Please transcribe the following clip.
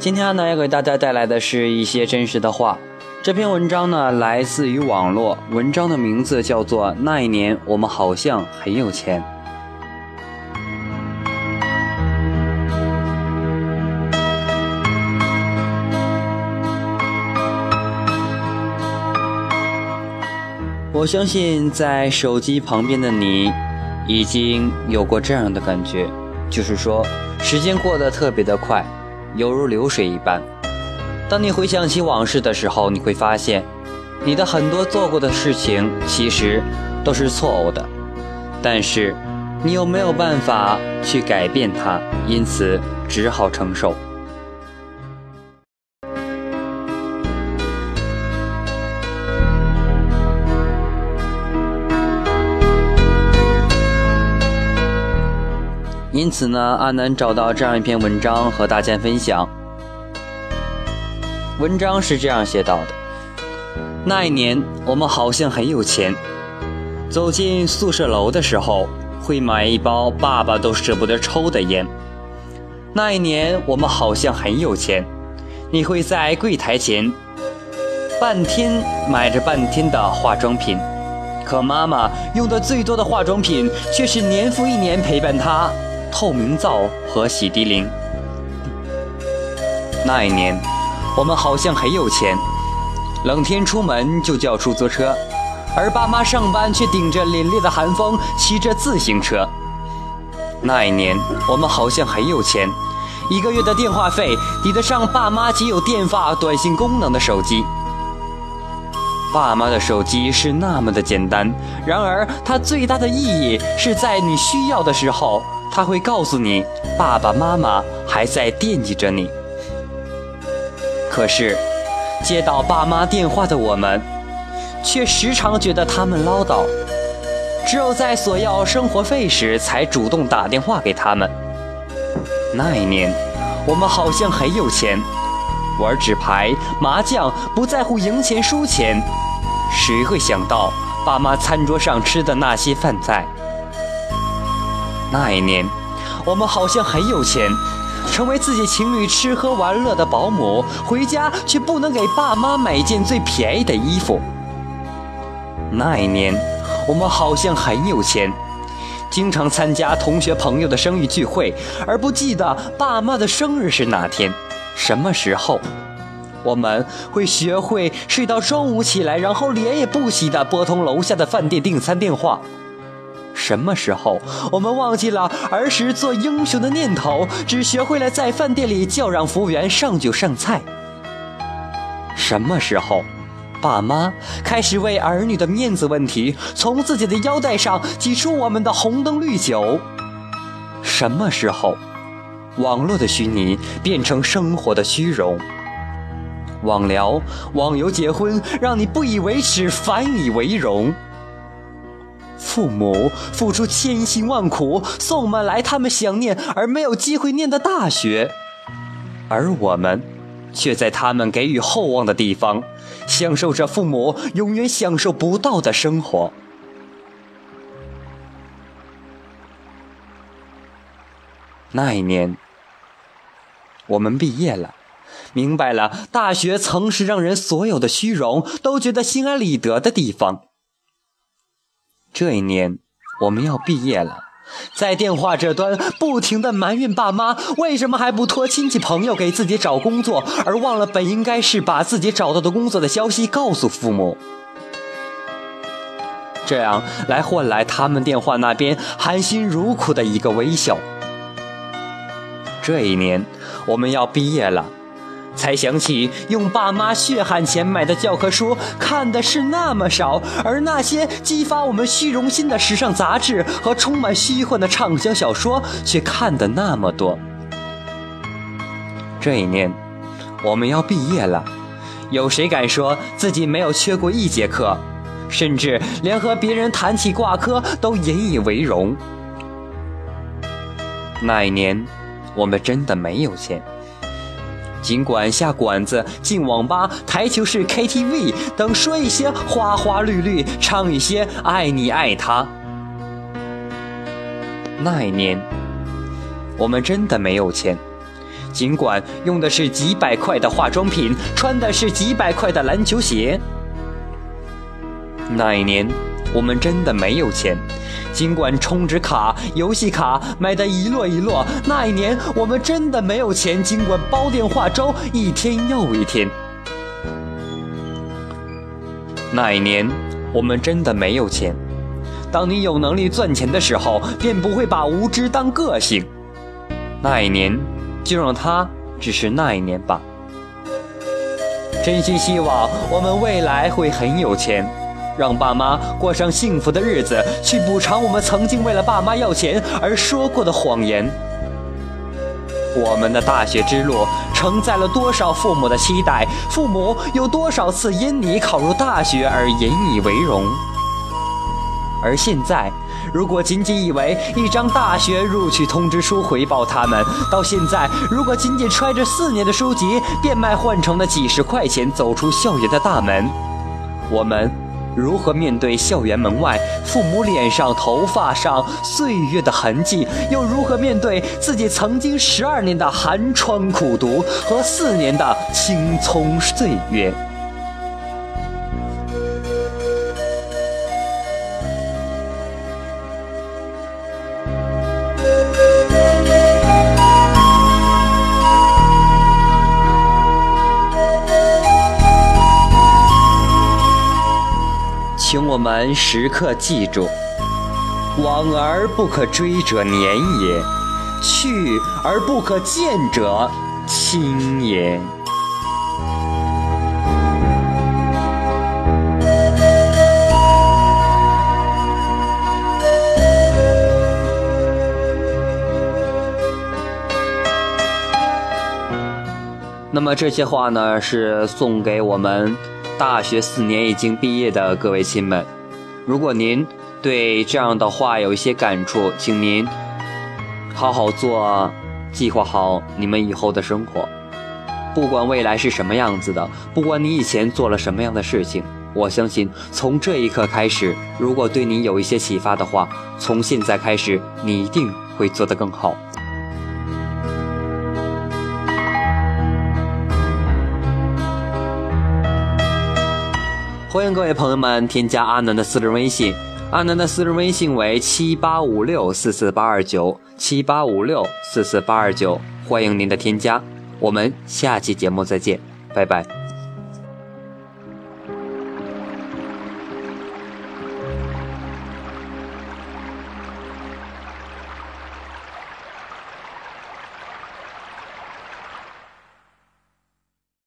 今天呢，要给大家带来的是一些真实的话。这篇文章呢，来自于网络，文章的名字叫做《那一年我们好像很有钱》。我相信，在手机旁边的你，已经有过这样的感觉，就是说，时间过得特别的快。犹如流水一般。当你回想起往事的时候，你会发现，你的很多做过的事情其实都是错误的，但是你又没有办法去改变它，因此只好承受。因此呢，阿南找到这样一篇文章和大家分享。文章是这样写到的：那一年，我们好像很有钱。走进宿舍楼的时候，会买一包爸爸都舍不得抽的烟。那一年，我们好像很有钱。你会在柜台前半天买着半天的化妆品，可妈妈用的最多的化妆品却是年复一年陪伴她。透明皂和洗涤灵。那一年，我们好像很有钱，冷天出门就叫出租车，而爸妈上班却顶着凛冽的寒风骑着自行车。那一年，我们好像很有钱，一个月的电话费抵得上爸妈仅有电话短信功能的手机。爸妈的手机是那么的简单，然而它最大的意义是在你需要的时候。他会告诉你，爸爸妈妈还在惦记着你。可是，接到爸妈电话的我们，却时常觉得他们唠叨。只有在索要生活费时，才主动打电话给他们。那一年，我们好像很有钱，玩纸牌、麻将，不在乎赢钱输钱。谁会想到，爸妈餐桌上吃的那些饭菜？那一年，我们好像很有钱，成为自己情侣吃喝玩乐的保姆，回家却不能给爸妈买一件最便宜的衣服。那一年，我们好像很有钱，经常参加同学朋友的生日聚会，而不记得爸妈的生日是哪天、什么时候。我们会学会睡到中午起来，然后脸也不洗的拨通楼下的饭店订餐电话。什么时候，我们忘记了儿时做英雄的念头，只学会了在饭店里叫让服务员上酒上菜？什么时候，爸妈开始为儿女的面子问题，从自己的腰带上挤出我们的红灯绿酒？什么时候，网络的虚拟变成生活的虚荣？网聊、网游、结婚，让你不以为耻，反以为荣。父母付出千辛万苦送我们来他们想念而没有机会念的大学，而我们却在他们给予厚望的地方，享受着父母永远享受不到的生活。那一年，我们毕业了，明白了大学曾是让人所有的虚荣都觉得心安理得的地方。这一年，我们要毕业了，在电话这端不停的埋怨爸妈为什么还不托亲戚朋友给自己找工作，而忘了本应该是把自己找到的工作的消息告诉父母，这样来换来他们电话那边含辛茹苦的一个微笑。这一年，我们要毕业了。才想起用爸妈血汗钱买的教科书看的是那么少，而那些激发我们虚荣心的时尚杂志和充满虚幻的畅销小说却看的那么多。这一年，我们要毕业了，有谁敢说自己没有缺过一节课，甚至连和别人谈起挂科都引以为荣？那一年，我们真的没有钱。尽管下馆子、进网吧、台球室、KTV 等，说一些花花绿绿，唱一些爱你爱他。那一年，我们真的没有钱，尽管用的是几百块的化妆品，穿的是几百块的篮球鞋。那一年，我们真的没有钱。尽管充值卡、游戏卡买的一摞一摞，那一年我们真的没有钱。尽管煲电话粥一天又一天，那一年我们真的没有钱。当你有能力赚钱的时候，便不会把无知当个性。那一年，就让它只是那一年吧。真心希望我们未来会很有钱。让爸妈过上幸福的日子，去补偿我们曾经为了爸妈要钱而说过的谎言。我们的大学之路承载了多少父母的期待？父母有多少次因你考入大学而引以为荣？而现在，如果仅仅以为一张大学录取通知书回报他们，到现在，如果仅仅揣着四年的书籍变卖换成了几十块钱走出校园的大门，我们。如何面对校园门外父母脸上、头发上岁月的痕迹？又如何面对自己曾经十二年的寒窗苦读和四年的青葱岁月？我们时刻记住：往而不可追者年也，去而不可见者亲也。那么这些话呢，是送给我们。大学四年已经毕业的各位亲们，如果您对这样的话有一些感触，请您好好做，计划好你们以后的生活。不管未来是什么样子的，不管你以前做了什么样的事情，我相信从这一刻开始，如果对你有一些启发的话，从现在开始，你一定会做得更好。欢迎各位朋友们添加阿南的私人微信，阿南的私人微信为七八五六四四八二九七八五六四四八二九，欢迎您的添加，我们下期节目再见，拜拜。